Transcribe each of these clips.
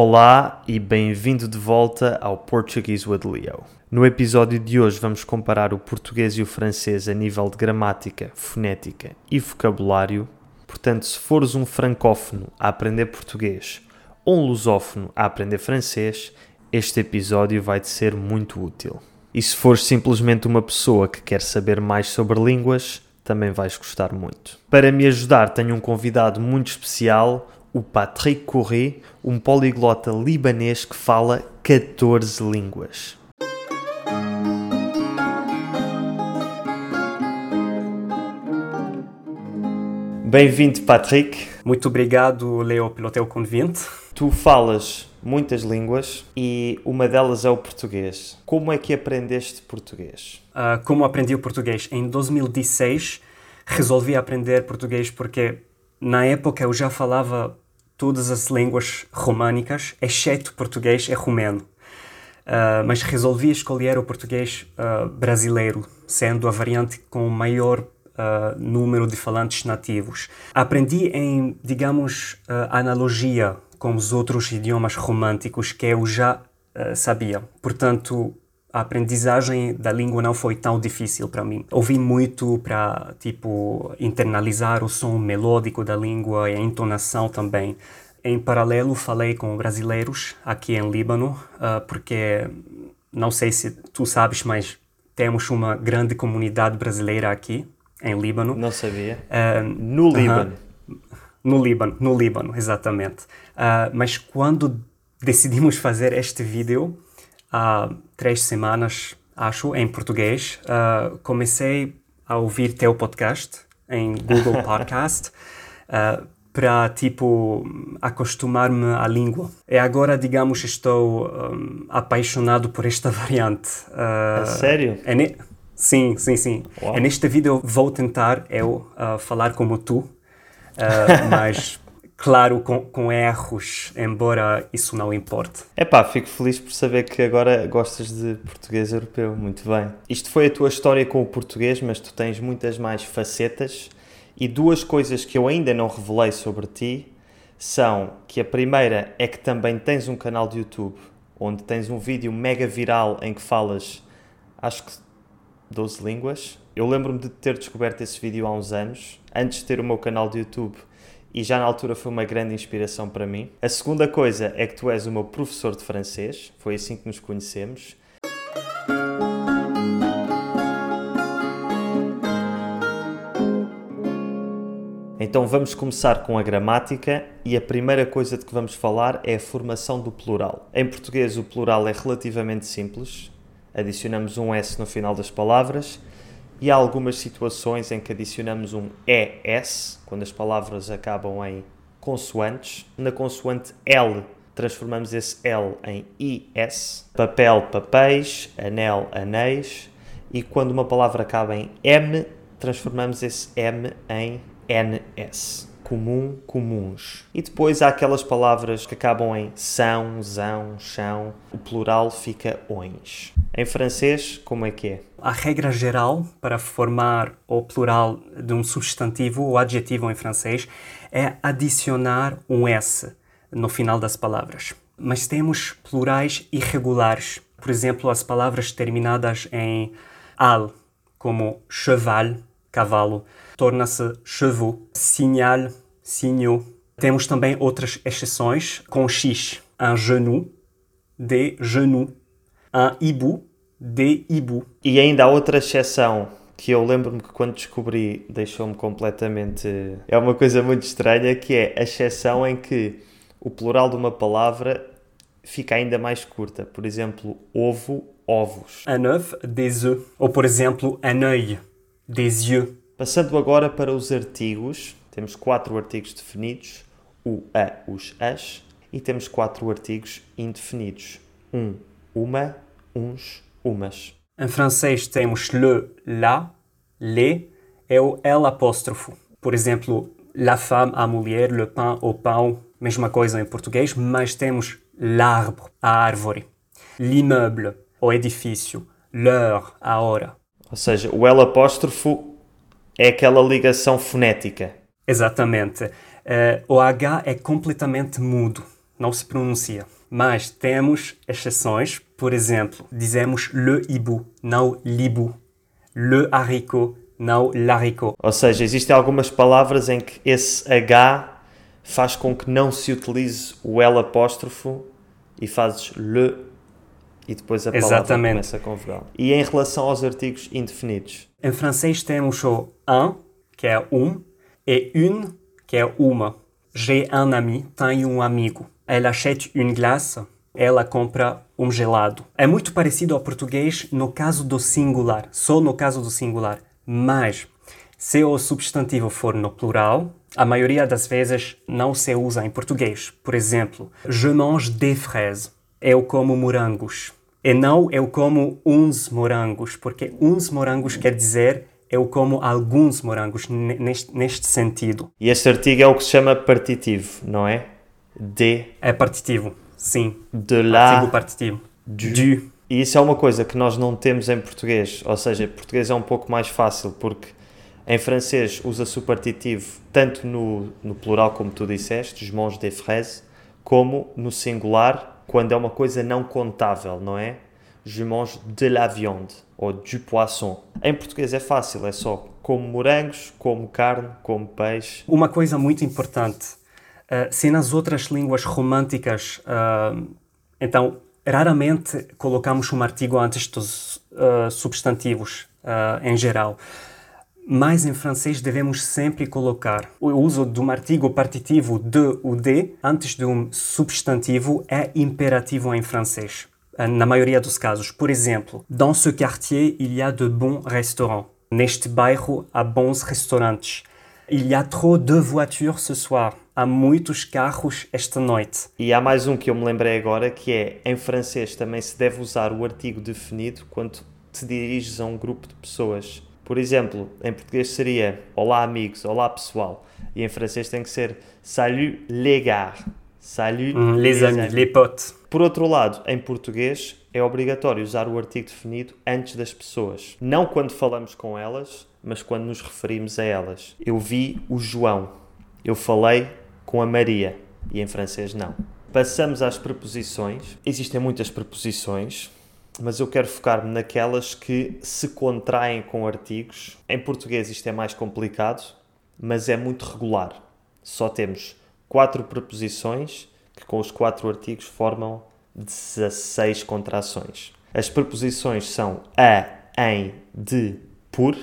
Olá e bem-vindo de volta ao Portuguese with Leo. No episódio de hoje vamos comparar o português e o francês a nível de gramática, fonética e vocabulário. Portanto, se fores um francófono a aprender português ou um lusófono a aprender francês, este episódio vai-te ser muito útil. E se fores simplesmente uma pessoa que quer saber mais sobre línguas, também vais gostar muito. Para me ajudar, tenho um convidado muito especial, o Patrick Corré, um poliglota libanês que fala 14 línguas. Bem-vindo, Patrick. Muito obrigado, Leo, pelo teu convite. Tu falas muitas línguas e uma delas é o português. Como é que aprendeste português? Uh, como aprendi o português? Em 2016 resolvi aprender português porque na época eu já falava todas as línguas românicas, exceto português e romeno. Uh, mas resolvi escolher o português uh, brasileiro, sendo a variante com maior uh, número de falantes nativos. Aprendi em, digamos, analogia com os outros idiomas românticos que eu já sabia. Portanto, a aprendizagem da língua não foi tão difícil para mim. Ouvi muito para, tipo, internalizar o som melódico da língua e a entonação também. Em paralelo, falei com brasileiros aqui em Líbano, porque não sei se tu sabes, mas temos uma grande comunidade brasileira aqui em Líbano. Não sabia. Uh, no Líbano. Uh -huh. No Líbano, no Líbano, exatamente. Uh, mas quando decidimos fazer este vídeo, há três semanas, acho, em português, ah, comecei a ouvir teu podcast em Google Podcast ah, para, tipo, acostumar-me à língua. E agora, digamos, estou um, apaixonado por esta variante. Uh, é sério? É Sim, sim, sim. Uau. Neste vídeo vou tentar eu uh, falar como tu, uh, mas claro, com, com, erros, embora isso não importe. É pá, fico feliz por saber que agora gostas de português europeu. Muito bem. Isto foi a tua história com o português, mas tu tens muitas mais facetas. E duas coisas que eu ainda não revelei sobre ti são que a primeira é que também tens um canal de YouTube onde tens um vídeo mega viral em que falas, acho que 12 línguas. Eu lembro-me de ter descoberto esse vídeo há uns anos, antes de ter o meu canal de YouTube, e já na altura foi uma grande inspiração para mim. A segunda coisa é que tu és o meu professor de francês, foi assim que nos conhecemos. Então vamos começar com a gramática e a primeira coisa de que vamos falar é a formação do plural. Em português o plural é relativamente simples, adicionamos um S no final das palavras e há algumas situações em que adicionamos um ES, quando as palavras acabam em consoantes. Na consoante L, transformamos esse L em IS. Papel, papéis. Anel, anéis. E quando uma palavra acaba em M, transformamos esse M em NS comum, comuns. E depois há aquelas palavras que acabam em são, zão, chão. O plural fica ons. Em francês, como é que é? A regra geral para formar o plural de um substantivo ou adjetivo em francês é adicionar um S no final das palavras. Mas temos plurais irregulares. Por exemplo, as palavras terminadas em al, como cheval, cavalo, torna-se chevaux, signal, signaux. Temos também outras exceções com X, un genou, de genou, un hibou, de hibou. E ainda há outra exceção que eu lembro-me que quando descobri deixou-me completamente. É uma coisa muito estranha que é a exceção em que o plural de uma palavra fica ainda mais curta. Por exemplo, ovo, ovos. Un œuf, des œufs. Ou por exemplo, un œil, des yeux. Passando agora para os artigos, temos quatro artigos definidos, o, a, os, as, e temos quatro artigos indefinidos, um, uma, uns, umas. Em francês temos le, la, les e o L apóstrofo. Por exemplo, la femme, a mulher, le pain, o pão, mesma coisa em português, mas temos l'arbre, a árvore, l'immeuble, o edifício, l'heure, a hora. Ou seja, o L apóstrofo é aquela ligação fonética. Exatamente. Uh, o H é completamente mudo. não se pronuncia. Mas temos exceções, por exemplo, dizemos le hibou, não libu. Le haricot, não l'haricot. Ou seja, existem algumas palavras em que esse H faz com que não se utilize o L apóstrofo e fazes le e depois a palavra Exatamente. começa com vogal. E em relação aos artigos indefinidos? Em francês temos o un, que é um, e une, que é uma. J'ai un ami, tenho um amigo. Elle achète une glace, ela compra um gelado. É muito parecido ao português no caso do singular, só no caso do singular. Mas, se o substantivo for no plural, a maioria das vezes não se usa em português. Por exemplo, je mange des fraises. Eu como morangos. E não eu como uns morangos, porque uns morangos quer dizer eu como alguns morangos ne- neste, neste sentido. E este artigo é o que se chama partitivo, não é? De, É partitivo, sim. de lá, Artigo partitivo. du. Du. E isso é uma coisa que nós não temos em português. Ou seja, em português é um pouco mais fácil, porque em francês usa-se o partitivo tanto no, no plural, como tu disseste, je mange des fraises, como no singular, quando é uma coisa não contável, não é? Je mange de la viande ou du poisson. Em português é fácil, é só como morangos, como carne, como peixe. Uma coisa muito importante, uh, se nas outras línguas românticas, uh, então, raramente colocamos um artigo antes dos uh, substantivos em geral. Mas em francês devemos sempre colocar o uso de um artigo partitivo de ou de antes de um substantivo é imperativo em francês. Na maioria dos casos. Por exemplo, dans ce quartier il y a de bons restaurants. Neste bairro há bons restaurantes. Il y a trop de voitures ce soir. Há muitos carros esta noite. E há mais um que eu me lembrei agora, que é, em francês também se deve usar o artigo definido quando te diriges a um grupo de pessoas. Por exemplo, em português seria Olá amigos, Olá pessoal. E em francês tem que ser Salut les gars. Salut Hum, Les amis, les potes. Por outro lado, em português é obrigatório usar o artigo definido antes das pessoas. Não quando falamos com elas, mas quando nos referimos a elas. Eu vi o João. Eu falei com a Maria. E em francês não. Passamos às preposições. Existem muitas preposições, mas eu quero focar-me naquelas que se contraem com artigos. Em português isto é mais complicado, mas é muito regular. Só temos quatro preposições que com os quatro artigos formam 16 contrações. As preposições são a, em, de, por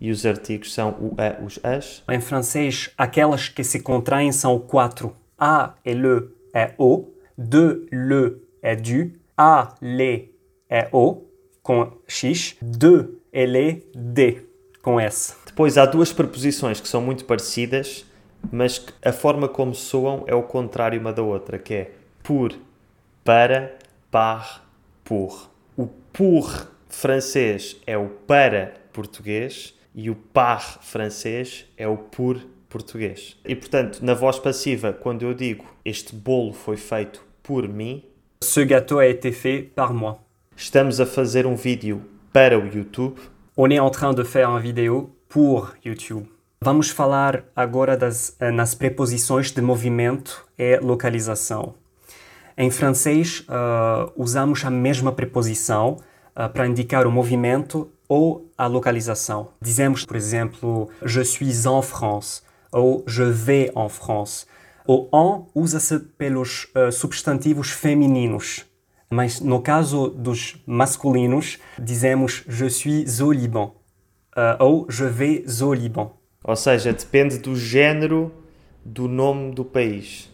e os artigos são o a, os as. Em francês, aquelas que se contraem são quatro. A e le é o, de le é du, a, le é o, com x, de e le, de, com s. Depois há duas preposições que são muito parecidas, mas a forma como soam é o contrário uma da outra, que é por, para, par, pour. O pour francês é o para português e o par francês é o por português. E portanto, na voz passiva, quando eu digo este bolo foi feito por mim, Ce gâteau a été fait par moi. Estamos a fazer um vídeo para o YouTube On est en train de faire une vidéo pour YouTube. Vamos falar agora das, eh, nas preposições de movimento e localização. Em francês, ah, usamos a mesma preposição ah, para indicar o movimento ou a localização. Dizemos, por exemplo, je suis en France ou je vais en France. O en usa-se pelos ah, substantivos femininos, mas no caso dos masculinos, dizemos je suis au Liban ah, ou je vais au Liban. Ou seja, depende do género do nome do país.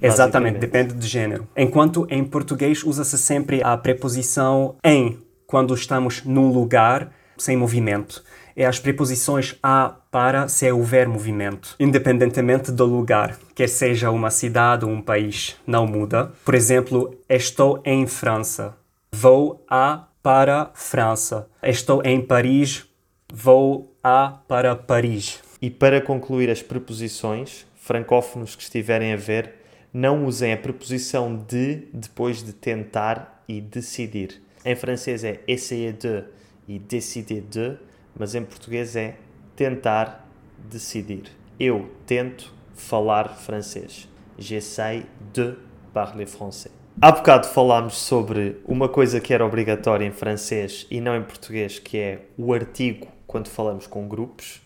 Exatamente, depende do gênero. Enquanto em português usa-se sempre a preposição em quando estamos num lugar sem movimento. E as preposições a para se houver movimento, independentemente do lugar, quer seja uma cidade ou um país, não muda. Por exemplo, estou em França. Vou a para França. Estou em Paris. Vou a para Paris. E para concluir as preposições, francófonos que estiverem a ver, não usem a preposição de depois de tentar e decidir. Em francês é essayer de e décider de, mas em português é tentar decidir. Eu tento falar francês. J'essaie de parler français. Há bocado falámos sobre uma coisa que era obrigatória em francês e não em português, que é o artigo quando falamos com grupos.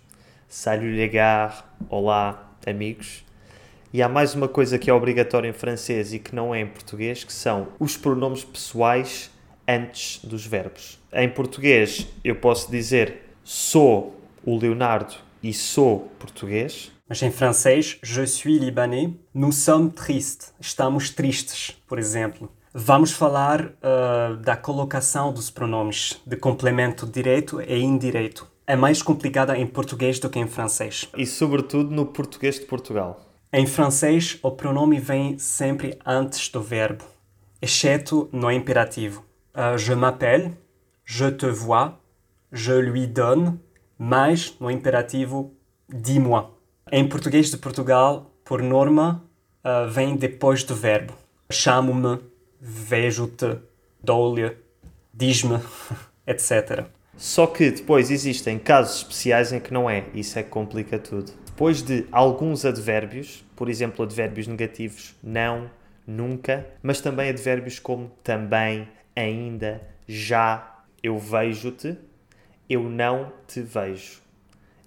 Salut les gars, olá amigos. E há mais uma coisa que é obrigatória em francês e que não é em português, que são os pronomes pessoais antes dos verbos. Em português, eu posso dizer sou o Leonardo e sou português. Mas em francês, je suis libanais, nous sommes tristes, estamos tristes, por exemplo. Vamos falar uh, da colocação dos pronomes de complemento direto e indireto. É mais complicada em português do que em francês. E sobretudo no português de Portugal. Em francês, o pronome vem sempre antes do verbo, exceto no imperativo. Uh, je m'appelle, je te vois, je lui donne, mais no imperativo dis-moi. Em português de Portugal, por norma, uh, vem depois do verbo. Chamo-me, vejo-te, dou-lhe, diz-me, etc. Só que depois existem casos especiais em que não é, isso é que complica tudo. Depois de alguns advérbios, por exemplo, advérbios negativos, não, nunca, mas também advérbios como também, ainda, já, eu vejo-te, eu não te vejo,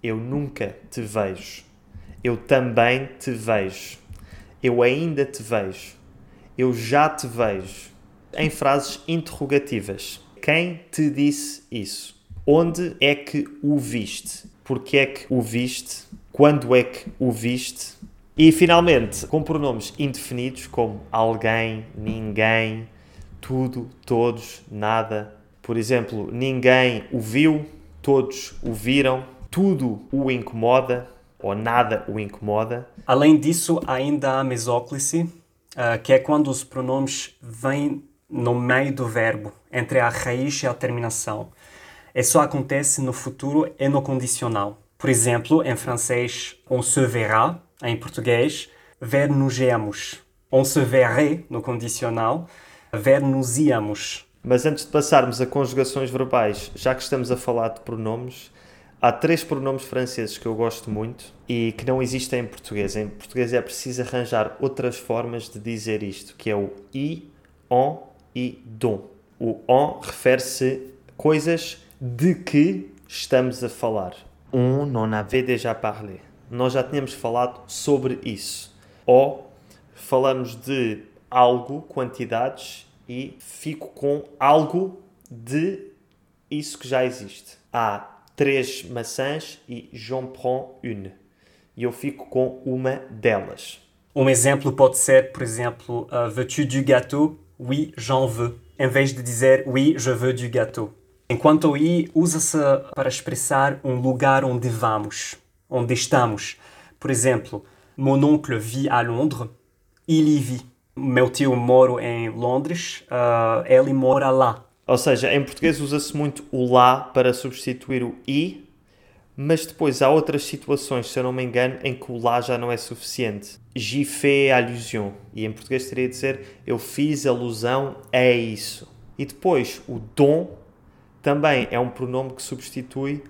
eu nunca te vejo, eu também te vejo, eu ainda te vejo, eu já te vejo, em frases interrogativas. Quem te disse isso? Onde é que o viste? Porquê é que o viste? Quando é que o viste? E finalmente, com pronomes indefinidos como alguém, ninguém, tudo, todos, nada. Por exemplo, ninguém o viu, todos o viram, tudo o incomoda ou nada o incomoda. Além disso, ainda há mesóclise, uh, que é quando os pronomes vêm no meio do verbo, entre a raiz e a terminação. Isso acontece no futuro e no condicional. Por exemplo, em francês, on se verra, em português, ver-nos-emos. On se verrait, no condicional, ver-nos-íamos. Mas antes de passarmos a conjugações verbais, já que estamos a falar de pronomes, há três pronomes franceses que eu gosto muito e que não existem em português. Em português é preciso arranjar outras formas de dizer isto, que é o i, on e dom. O on refere-se coisas de que estamos a falar. On n'en avait déjà parlé. Nós já tínhamos falado sobre isso. Ou falamos de algo, quantidades, e fico com algo de isso que já existe. Há três maçãs e j'en prends une. E eu fico com uma delas. Um exemplo pode ser, por exemplo, uh, veux-tu du gâteau? Oui, j'en veux. Em vez de dizer oui, je veux du gâteau. Enquanto o i usa-se para expressar um lugar onde vamos, onde estamos. Por exemplo, mon oncle vit à Londres, il y vit. Meu tio mora em Londres, uh, ele mora lá. Ou seja, em português usa-se muito o lá para substituir o i, mas depois há outras situações, se eu não me engano, em que o lá já não é suficiente. J'y fais allusion. E em português teria de ser eu fiz alusão a isso. E depois o dom também é um pronome que substitui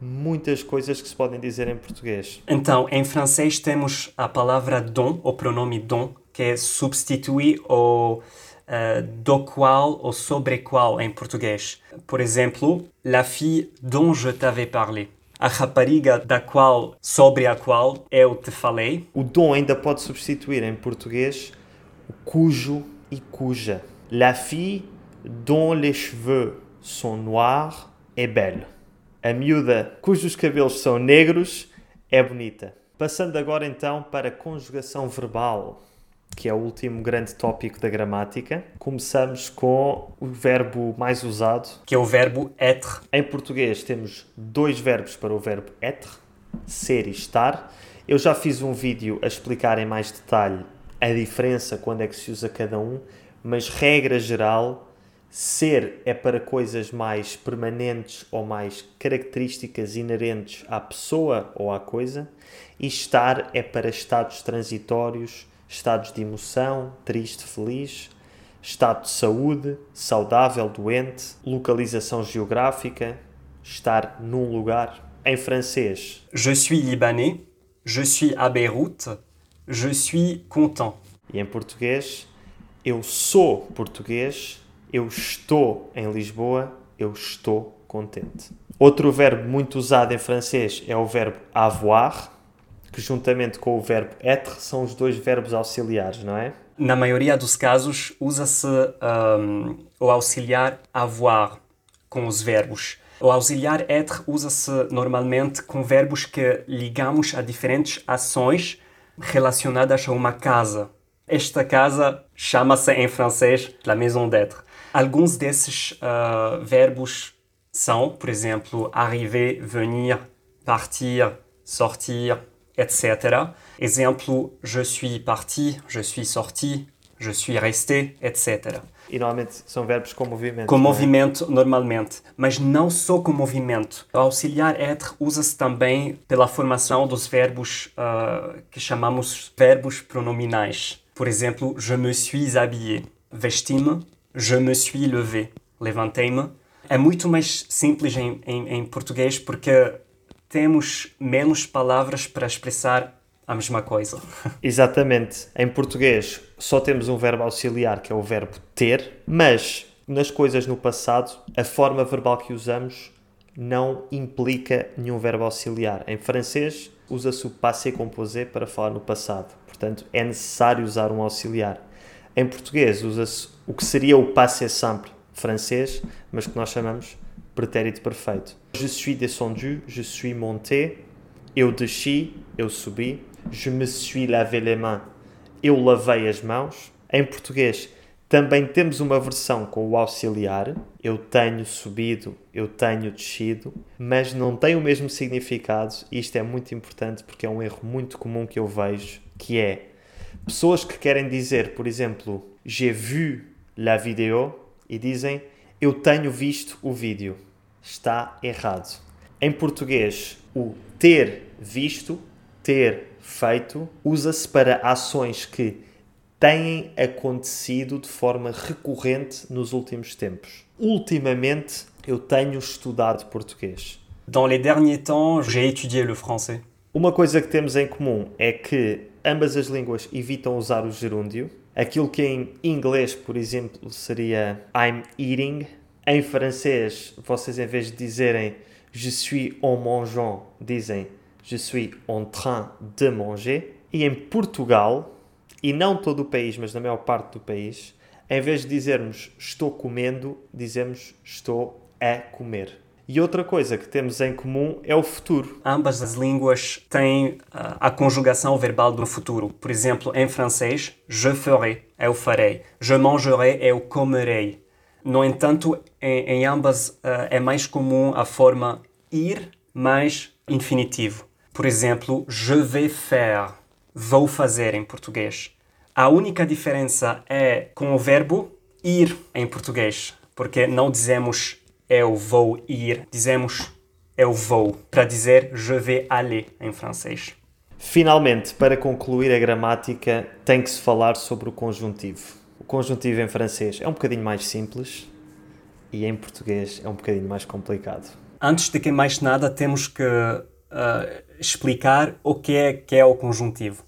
muitas coisas que se podem dizer em português. Então, em francês temos a palavra don, o pronome don, que é substituir o uh, do qual ou sobre qual em português. Por exemplo, la fille dont je t'avais parlé. A rapariga da qual, sobre a qual eu te falei. O dom ainda pode substituir em português o cujo e cuja. La fille dont les cheveux sont noirs est belle. A miúda cujos cabelos são negros é bonita. Passando agora então para a conjugação verbal, que é o último grande tópico da gramática. Começamos com o verbo mais usado, que é o verbo être. Em português temos dois verbos para o verbo être, ser e estar. Eu já fiz um vídeo a explicar em mais detalhe a diferença quando é que se usa cada um, mas regra geral Ser é para coisas mais permanentes ou mais características inerentes à pessoa ou à coisa, e estar é para estados transitórios, estados de emoção, triste, feliz, estado de saúde, saudável, doente, localização geográfica, estar num lugar. Em francês, Je suis libanais, je suis à Beyrouth, je suis content. E em português, eu sou português, eu estou em Lisboa, eu estou contente. Outro verbo muito usado em francês é o verbo avoir, que juntamente com o verbo être são os dois verbos auxiliares, não é? Na maioria dos casos, usa-se um, o auxiliar avoir com os verbos. O auxiliar être usa-se normalmente com verbos que ligamos a diferentes ações relacionadas a uma casa. Esta casa chama-se em francês la maison d'être. Alguns desses uh, verbos são, por exemplo, arriver, venir, partir, sortir, etc. Exemple, je suis parti, je suis sorti, je suis resté, etc. E normalmente são verbos com movimento. Com movimento, normalmente. Mas não só com movimento. O auxiliar être usa-se também pela formação dos verbos uh, que chamamos verbos pronominais. Por exemplo, je me suis habillé. Vesti-me, je me suis levé. Levantei-me. É muito mais simples em, em, em português porque temos menos palavras para expressar a mesma coisa. Exatamente. Em português só temos um verbo auxiliar que é o verbo ter, mas nas coisas no passado a forma verbal que usamos não implica nenhum verbo auxiliar. Em francês usa-se o passé composé para falar no passado. Portanto, é necessário usar um auxiliar. Em português usa-se o que seria o passé simple francês, mas que nós chamamos pretérito perfeito. Je suis descendu, je suis monté, eu desci, eu subi, je me suis lavé les mains, eu lavei as mãos. Em português, também temos uma versão com o auxiliar, eu tenho subido, eu tenho descido, mas não tem o mesmo significado, e isto é muito importante porque é um erro muito comum que eu vejo, que é pessoas que querem dizer, por exemplo, j'ai vu la vidéo e dizem eu tenho visto o vídeo. Está errado. Em português, o ter visto, ter feito, usa-se para ações que têm acontecido de forma recorrente nos últimos tempos. Ultimamente, eu tenho estudado português. Dans les derniers temps, j'ai étudié le français. Uma coisa que temos em comum é que ambas as línguas evitam usar o gerúndio. Aquilo que em inglês, por exemplo, seria I'm eating. Em francês, vocês em vez de dizerem je suis en mangeant, dizem je suis en train de manger. E em Portugal, e não todo o país, mas na maior parte do país, em vez de dizermos estou comendo, dizemos estou a comer. E outra coisa que temos em comum é o futuro. Ambas as línguas têm uh, a conjugação verbal do futuro. Por exemplo, em francês, je ferai, eu farei. Je mangerai, eu comerei. No entanto, em, em ambas uh, é mais comum a forma ir mais infinitivo. Por exemplo, je vais faire, vou fazer em português. A única diferença é com o verbo ir em português, porque não dizemos eu vou ir, dizemos eu vou, para dizer je vais aller em francês. Finalmente, para concluir a gramática, tem que se falar sobre o conjuntivo. O conjuntivo em francês é um bocadinho mais simples e em português é um bocadinho mais complicado. Antes de que mais nada, temos que uh, explicar o que é, que é o conjuntivo.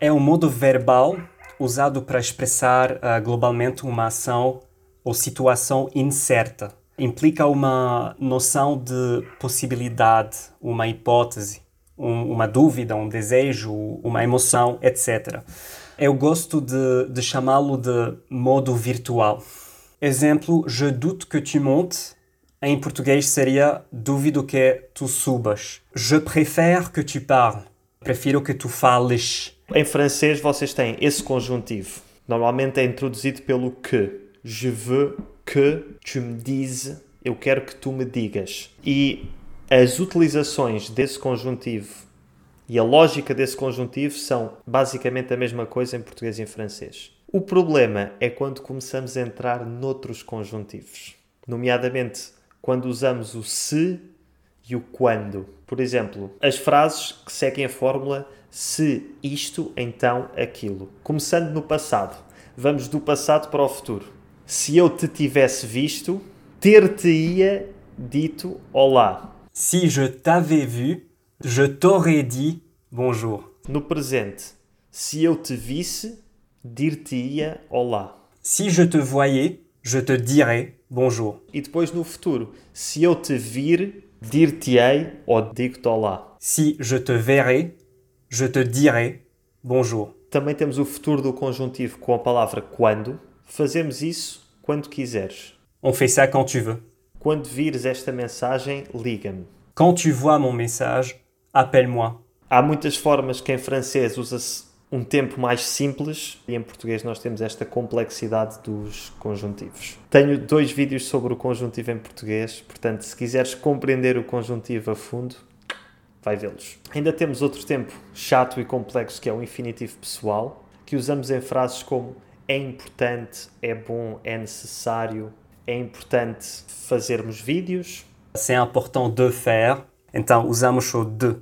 É um modo verbal usado para expressar uh, globalmente uma ação ou situação incerta implica uma noção de possibilidade, uma hipótese, um, uma dúvida, um desejo, uma emoção, etc. Eu gosto de, de chamá-lo de modo virtual. Exemplo, je doute que tu montes. Em português seria duvido que tu subas. Je préfère que tu parles. Prefiro que tu fales. Em francês vocês têm esse conjuntivo. Normalmente é introduzido pelo que. Je veux que tu me dises, eu quero que tu me digas. E as utilizações desse conjuntivo e a lógica desse conjuntivo são basicamente a mesma coisa em português e em francês. O problema é quando começamos a entrar noutros conjuntivos, nomeadamente quando usamos o se e o quando. Por exemplo, as frases que seguem a fórmula se isto, então aquilo. Começando no passado, vamos do passado para o futuro se eu te tivesse visto, ter-te-ia dito olá. Si je t'avais vu, je t'aurais dit bonjour. No presente, se eu te visse, dir-te-ia olá. Si je te voyais, je te dirais bonjour. E depois no futuro, se eu te vir, dir-te-ei ou digo-te olá. Si je te verrais, je te dirais bonjour. Também temos o futuro do conjuntivo com a palavra quando. Fazemos isso quando quiseres. On fait ça quand tu veux. Quando vires esta mensagem, liga-me. Quand tu vois mon message, appelle-moi. Há muitas formas que em francês usa-se um tempo mais simples e em português nós temos esta complexidade dos conjuntivos. Tenho dois vídeos sobre o conjuntivo em português, portanto, se quiseres compreender o conjuntivo a fundo, vai vê-los. Ainda temos outro tempo chato e complexo que é o infinitivo pessoal, que usamos em frases como é importante, é bom, é necessário, é importante fazermos vídeos. C'est important de faire. Então usamos o de.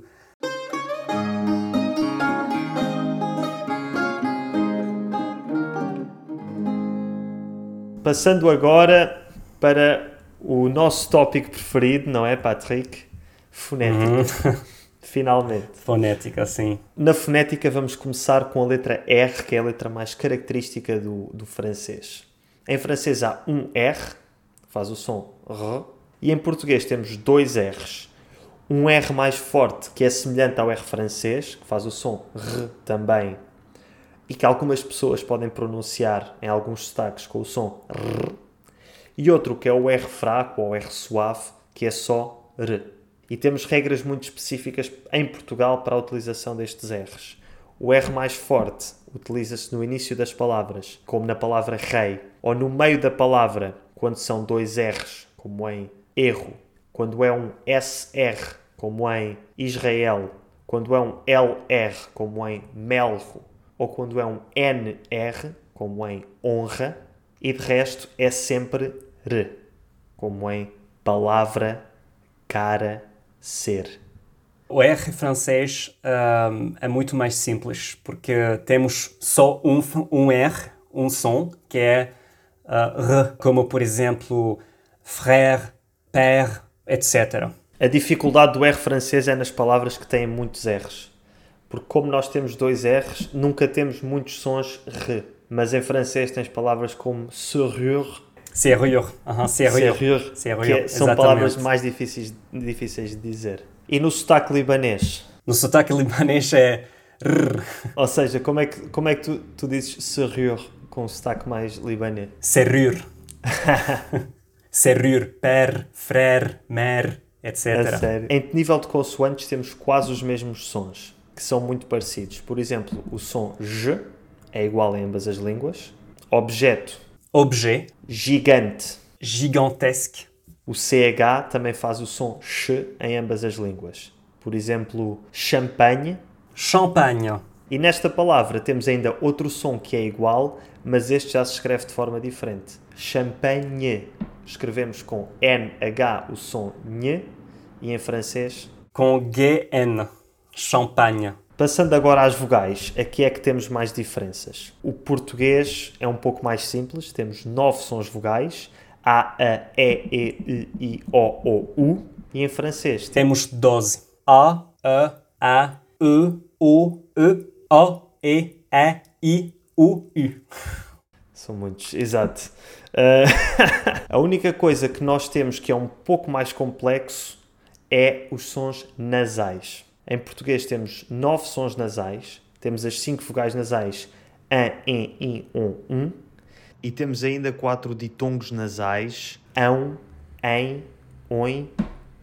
Passando agora para o nosso tópico preferido, não é, Patrick? Fonética. Finalmente. Fonética, sim. Na fonética, vamos começar com a letra R, que é a letra mais característica do, do francês. Em francês há um R, que faz o som R, e em português temos dois R's. Um R mais forte, que é semelhante ao R francês, que faz o som R também, e que algumas pessoas podem pronunciar em alguns sotaques com o som R. E outro que é o R fraco ou R suave, que é só R. E temos regras muito específicas em Portugal para a utilização destes R's. O R mais forte utiliza-se no início das palavras, como na palavra rei, ou no meio da palavra, quando são dois R's, como em erro, quando é um SR, como em Israel, quando é um LR, como em melro, ou quando é um NR, como em honra, e de resto é sempre R, como em palavra, cara, ser. O R francês hum, é muito mais simples, porque temos só um, um R, um som, que é uh, R, como por exemplo frère, père, etc. A dificuldade do R francês é nas palavras que têm muitos R's. Porque como nós temos dois R's, nunca temos muitos sons R. Mas em francês tens palavras como serrure, Serrure, uhum, serrure, serrure, serrure, que é- são exatamente. palavras mais difíceis, difíceis de dizer. E no sotaque libanês? No sotaque libanês é Ou seja, como é que, como é que tu, tu dizes serrure com um sotaque mais libanês? serrure. serrure, père, frère, mère, etc. Em nível de consoantes temos quase os mesmos sons, que são muito parecidos. Por exemplo, o som J é igual em ambas as línguas. Objeto, Objet, gigante. gigantesque, O CH também faz o som Ch em ambas as línguas. Por exemplo, champanhe. champagne, E nesta palavra temos ainda outro som que é igual, mas este já se escreve de forma diferente. Champagne. Escrevemos com NH o som NH e em francês. com GN, champagne. Passando agora às vogais, aqui é que temos mais diferenças. O português é um pouco mais simples, temos nove sons vogais. A, A, E, E, I, I, O, O, U. E em francês temos Temos 12. A, E, A, E, O, E, O, E, E, I, U, U. São muitos, exato. Uh, a única coisa que nós temos que é um pouco mais complexo é os sons nasais. Em português temos nove sons nasais, temos as cinco vogais nasais an, en, in, on, um, e temos ainda quatro ditongos nasais ão, em, oin,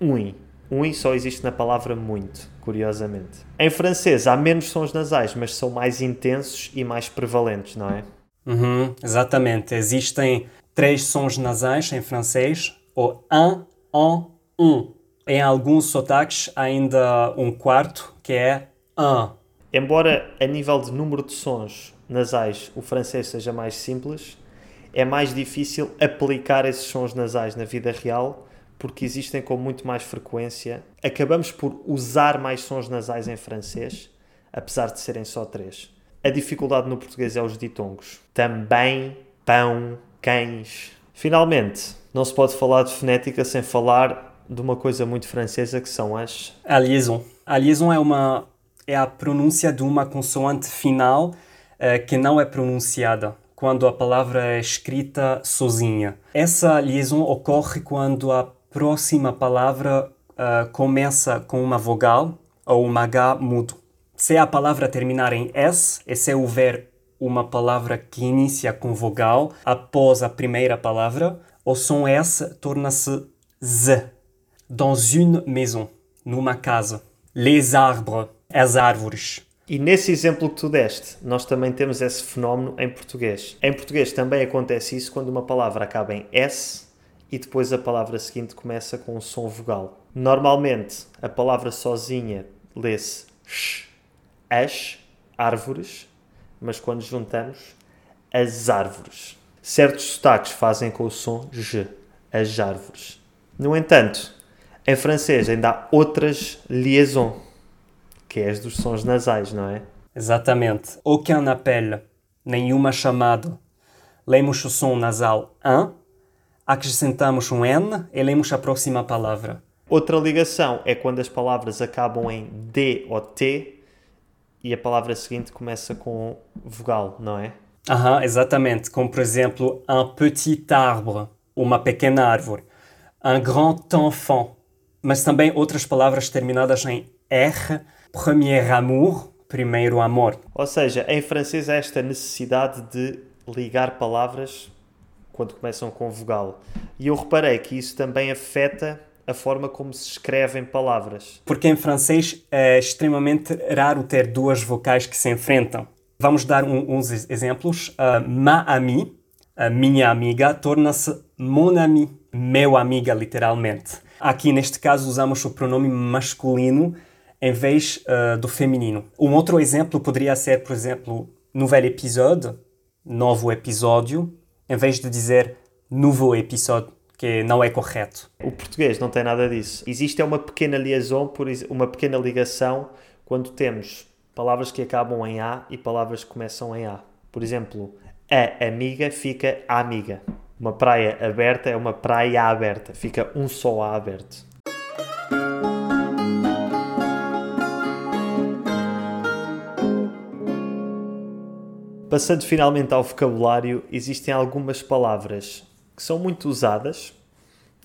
ui. Ui só existe na palavra muito, curiosamente. Em francês há menos sons nasais, mas são mais intensos e mais prevalentes, não é? Uhum, exatamente. Existem três sons nasais em francês: o un, en, um. Em alguns sotaques, ainda um quarto, que é un. Embora a nível de número de sons nasais o francês seja mais simples, é mais difícil aplicar esses sons nasais na vida real porque existem com muito mais frequência. Acabamos por usar mais sons nasais em francês, apesar de serem só três. A dificuldade no português é os ditongos. Também, pão, cães. Finalmente, não se pode falar de fonética sem falar de uma coisa muito francesa que são as A liaison. A liaison é, uma, é a pronúncia de uma consoante final eh, que não é pronunciada, quando a palavra é escrita sozinha. Essa liaison ocorre quando a próxima palavra uh, começa com uma vogal ou uma H mudo. Se a palavra terminar em S e se houver uma palavra que inicia com vogal após a primeira palavra, o som S torna-se Z. Dans une maison, numa casa. Les arbres, as árvores. E nesse exemplo que tu deste, nós também temos esse fenómeno em português. Em português também acontece isso quando uma palavra acaba em S e depois a palavra seguinte começa com um som vogal. Normalmente, a palavra sozinha lê-se sh, as, árvores, mas quando juntamos, as árvores. Certos sotaques fazem com o som j, as árvores. No entanto, em francês ainda há outras liaisons, que é as dos sons nasais, não é? Exatamente. Aucun appel, nenhuma chamada. Lemos o som nasal un, acrescentamos um N e lemos a próxima palavra. Outra ligação é quando as palavras acabam em D ou T e a palavra seguinte começa com vogal, não é? Aham, exatamente. Como, por exemplo, un petit arbre, uma pequena árvore. Un grand enfant. Mas também outras palavras terminadas em R, premier amour, primeiro amor. Ou seja, em francês há esta necessidade de ligar palavras quando começam com vogal. E eu reparei que isso também afeta a forma como se escrevem palavras. Porque em francês é extremamente raro ter duas vocais que se enfrentam. Vamos dar um, uns exemplos. Uh, ma ami, a minha amiga, torna-se mon ami, meu amiga, literalmente. Aqui, neste caso, usamos o pronome masculino em vez uh, do feminino. Um outro exemplo poderia ser, por exemplo, nouvel épisode, novo episódio, em vez de dizer nouveau épisode que não é correto. O português não tem nada disso. Existe uma pequena liaison, uma pequena ligação quando temos palavras que acabam em A e palavras que começam em A. Por exemplo, a amiga fica a amiga. Uma praia aberta é uma praia aberta, fica um só A aberto. Passando finalmente ao vocabulário, existem algumas palavras que são muito usadas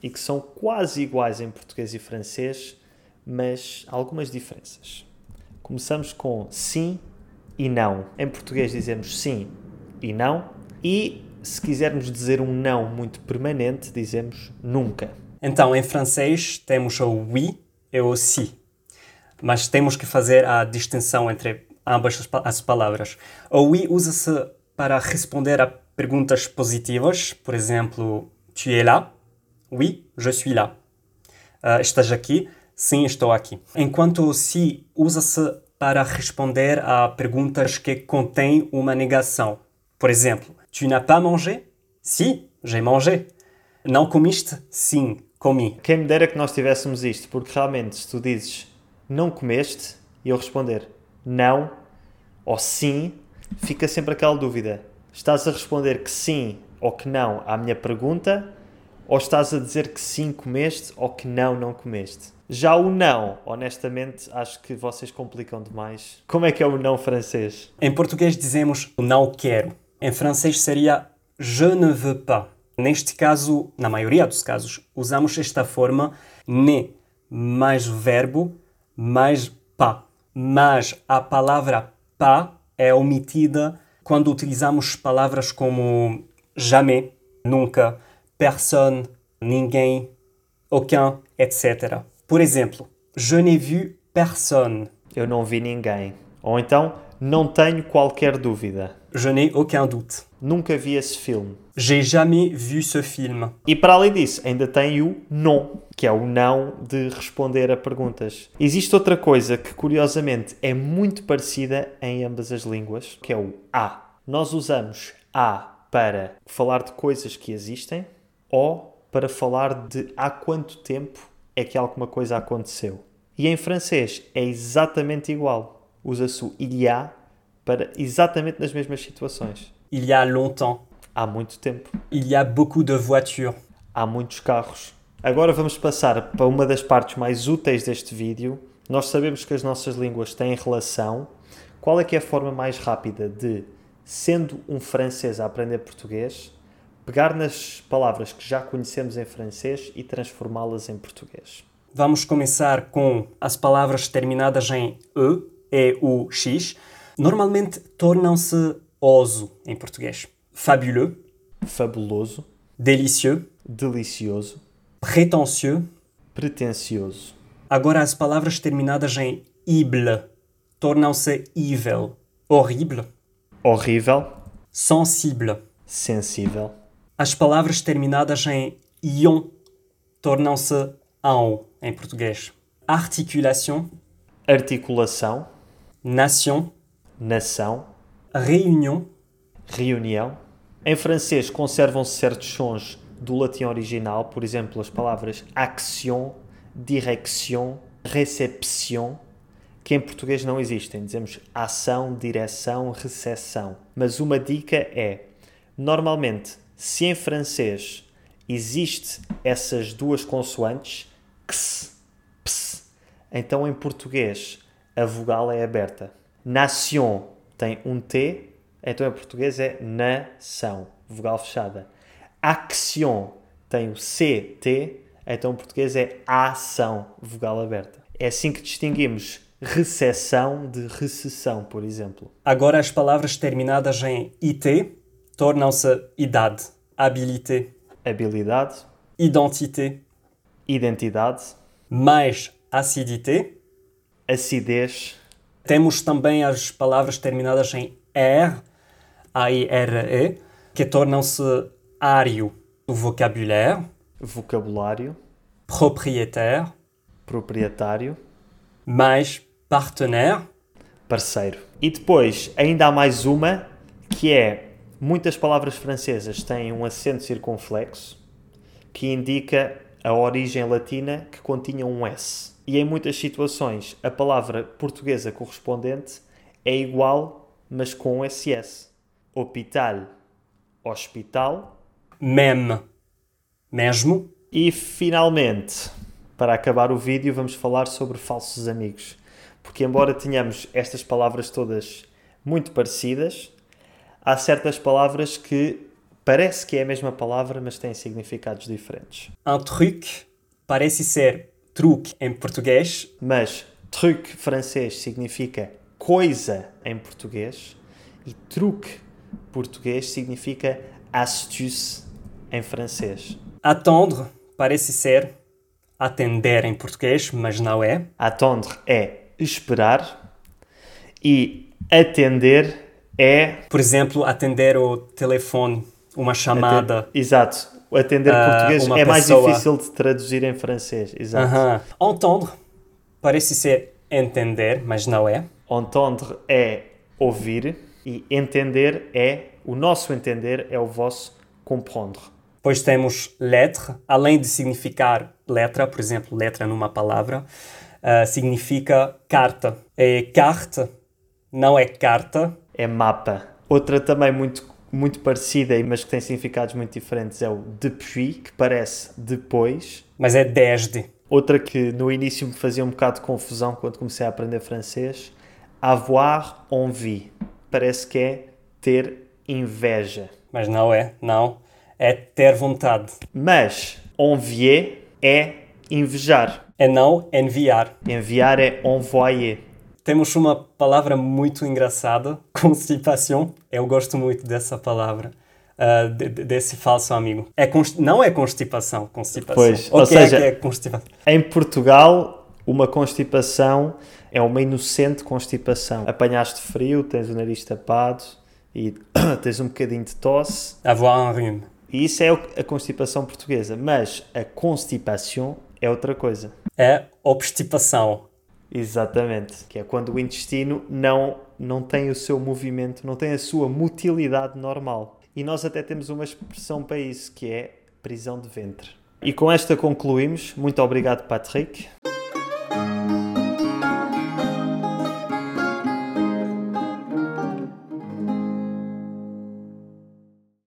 e que são quase iguais em português e francês, mas algumas diferenças. Começamos com sim e não. Em português dizemos sim e não, e se quisermos dizer um não muito permanente, dizemos nunca. Então, em francês temos o oui e o si, mas temos que fazer a distinção entre ambas as palavras. O oui usa-se para responder a perguntas positivas, por exemplo, tu es là? Oui, je suis là. Uh, estás aqui? Sim, estou aqui. Enquanto o si usa-se para responder a perguntas que contêm uma negação. Por exemplo, tu n'as pas mangé? Si, j'ai mangé. Não comiste? Sim, comi. Quem me dera que nós tivéssemos isto, porque realmente se tu dizes não comeste e eu responder não ou sim, fica sempre aquela dúvida. Estás a responder que sim ou que não à minha pergunta ou estás a dizer que sim comeste ou que não não comeste? Já o não, honestamente, acho que vocês complicam demais. Como é que é o não francês? Em português dizemos não quero. Em francês seria je ne veux pas. Neste caso, na maioria dos casos, usamos esta forma ne mais verbo mais pas. Mas a palavra pas é omitida quando utilizamos palavras como jamais, nunca, personne, ninguém, aucun, etc. Por exemplo, je n'ai vu personne. Eu não vi ninguém. Ou então, não tenho qualquer dúvida. Je n'ai aucun doute. Nunca vi esse filme. J'ai jamais vu ce film. E para além disso, ainda tem o non, que é o não de responder a perguntas. Existe outra coisa que, curiosamente, é muito parecida em ambas as línguas, que é o a. Nós usamos a para falar de coisas que existem ou para falar de há quanto tempo é que alguma coisa aconteceu. E em francês é exatamente igual. Usa-se o il y a para exatamente nas mesmas situações. Il y a longtemps. Há muito tempo. Il y a beaucoup de voitures. Há muitos carros. Agora vamos passar para uma das partes mais úteis deste vídeo. Nós sabemos que as nossas línguas têm relação. Qual é que é a forma mais rápida de sendo um francês a aprender português, pegar nas palavras que já conhecemos em francês e transformá-las em português. Vamos começar com as palavras terminadas em E, E, U, X. Normalmente tornam-se oso em português. Fabuleux, Fabuloso, délicieux, delicioso, prétentieux. pretencioso, Agora as palavras terminadas em ible tornam-se evil, horrible, horrível, sensible. sensível, As palavras terminadas em ion tornam-se ão em português. Articulação, articulação, nation, nação, réunion, reunião. Em francês conservam-se certos sons do latim original, por exemplo, as palavras action, direction, réception, que em português não existem. Dizemos ação, direção, recepção. Mas uma dica é, normalmente, se em francês existe essas duas consoantes, ks, ps, então em português a vogal é aberta. Nation tem um T, então em português é nação, vogal fechada. Action tem o CT, então em português é ação, vogal aberta. É assim que distinguimos recessão de recessão, por exemplo. Agora as palavras terminadas em IT tornam-se idade, habilité, Habilidade, identité, identidade, mais acidité. acidez, Temos também as palavras terminadas em R, A-I-R-E, que tornam-se ário, o vocabulaire, vocabulário, propriétaire, proprietário, mais partenaire, parceiro. E depois ainda há mais uma que é muitas palavras francesas têm um acento circunflexo que indica a origem latina que continha um S. E em muitas situações a palavra portuguesa correspondente é igual, mas com SS. Hospital, hospital. même, mesmo, E finalmente, para acabar o vídeo, vamos falar sobre falsos amigos. Porque, embora tenhamos estas palavras todas muito parecidas, há certas palavras que parece que é a mesma palavra, mas têm significados diferentes. un truc parece ser truque em português, Mas truc francês significa coisa em português e truque português significa astuce em francês. attendre parece ser atender em português, mas não é. Attendre é esperar e atender é. Por exemplo, atender o telefone, uma chamada. aten- Exato. Atender Ah, português é mais pessoa. difícil de traduzir em francês. Exato. Aham. Entendre parece ser entender, mas não é. Entendre é ouvir e entender é. O nosso entender é o vosso comprendre. Pois temos lettre, além de significar letra, por exemplo, letra numa palavra, ah, significa carta. E carte não é carta, É mapa. Outra também muito, muito parecida, mas que tem significados muito diferentes, é o depuis, que parece depois. mas é desde. Outra que no início me fazia um bocado de confusão quando comecei a aprender francês, avoir envie. Parece que é ter inveja. Mas não é, não. É ter vontade. Mas envier é invejar. É não enviar. Enviar é envoyer. Temos uma palavra muito engraçada, constipação. Eu gosto muito dessa palavra, ah, de- de- desse falso amigo. É const- Não é constipação, constipação. Pois, o ou que é seja- que é constipação? Em Portugal, uma constipação é uma inocente constipação. Apanhaste frio, tens o nariz tapado e tens um bocadinho de tosse. Avoir un rhume. E isso é a constipação portuguesa. Mas a constipação é outra coisa. É obstipação. Exatamente. Que é quando o intestino não, não tem o seu movimento, não tem a sua motilidade normal. E nós até temos uma expressão para isso, que é prisão de ventre. E com esta concluímos. Muito obrigado, Patrick.